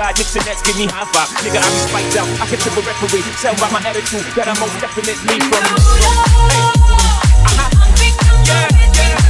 sitting courtside, Knicks and Nets give me high five. Nigga, I be spiked out, I can tip a referee. Tell by my attitude that I'm most definitely from. Hey. Uh-huh. Yeah.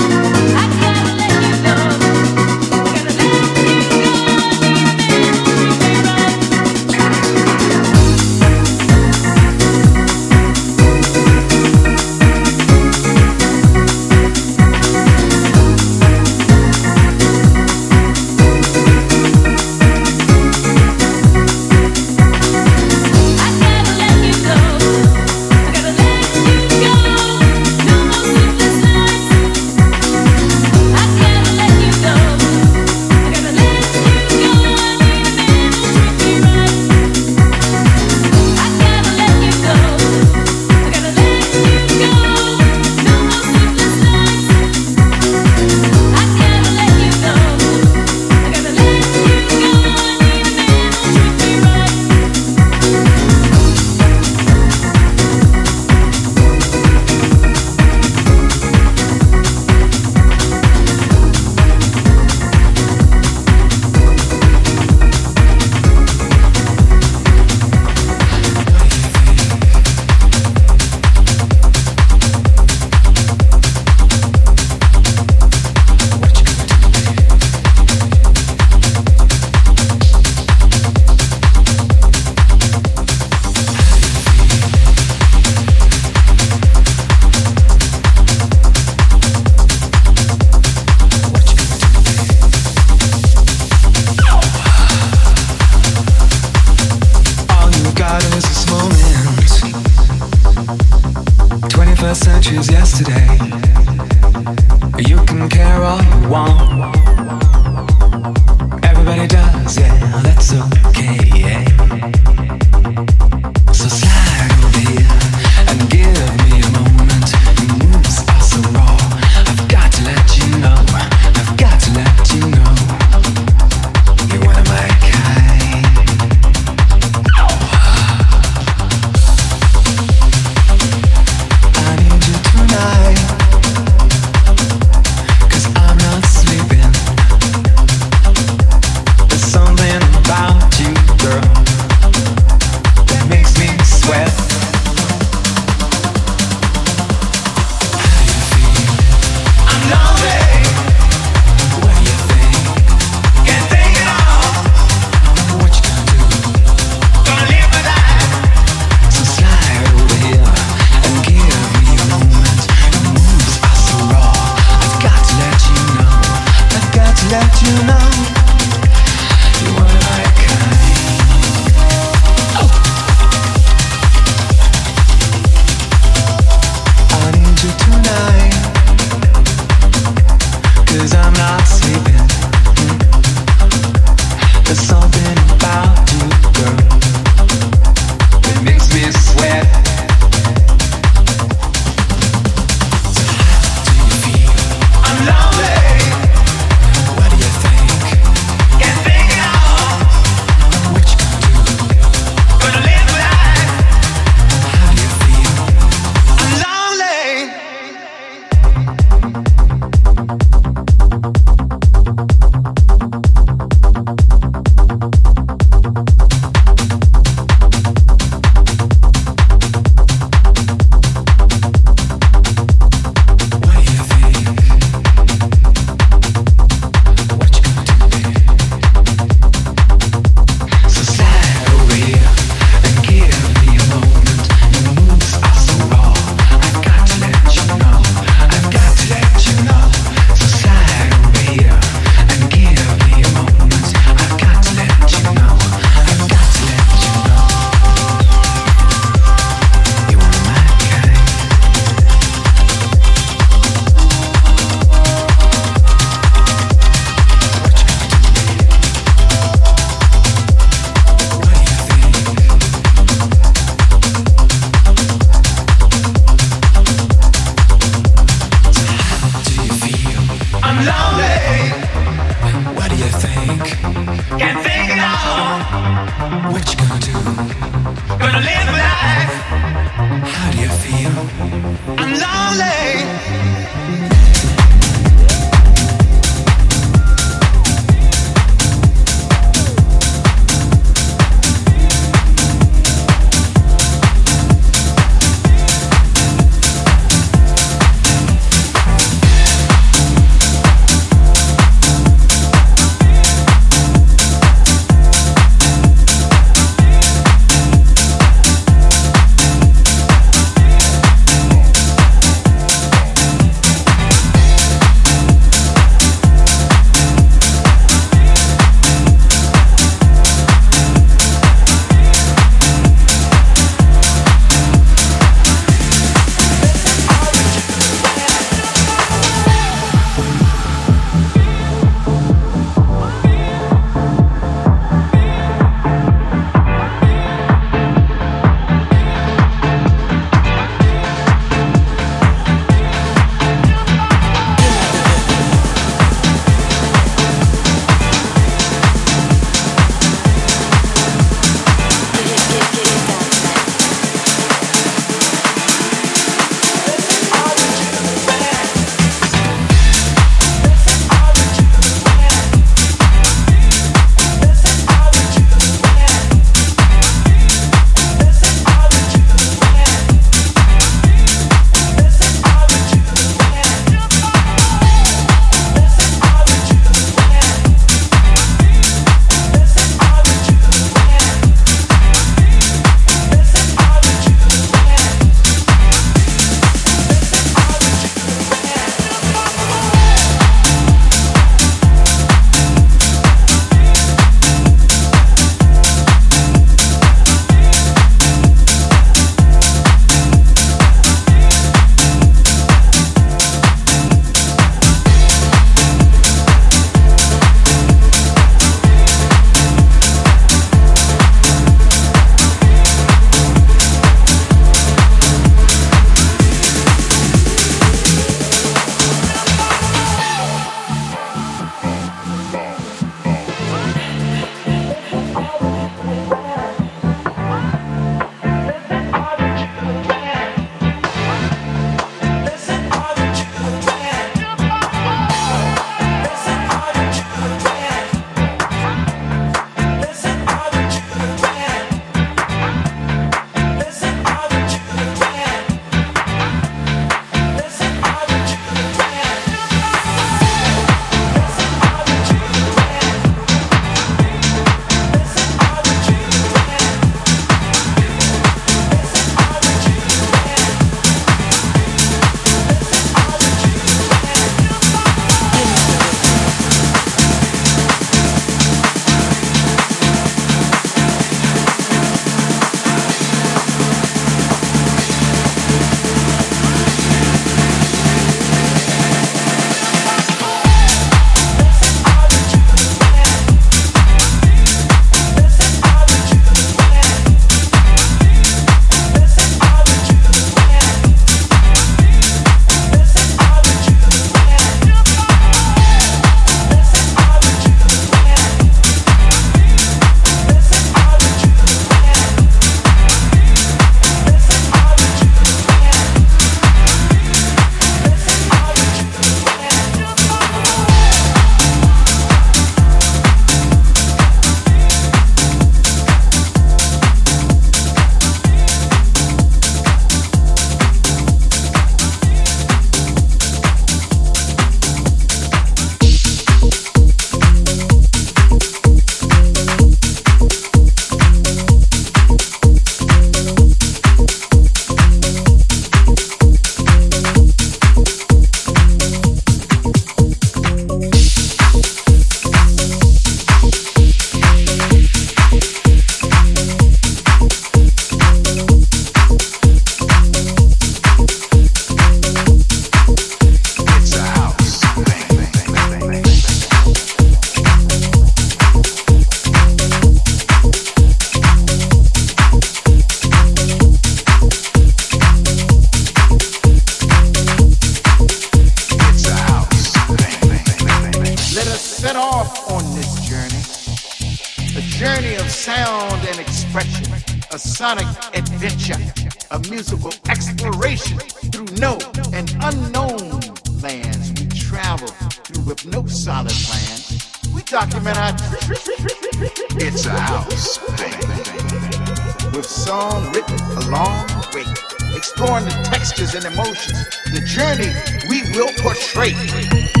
the and emotions, the journey we will portray.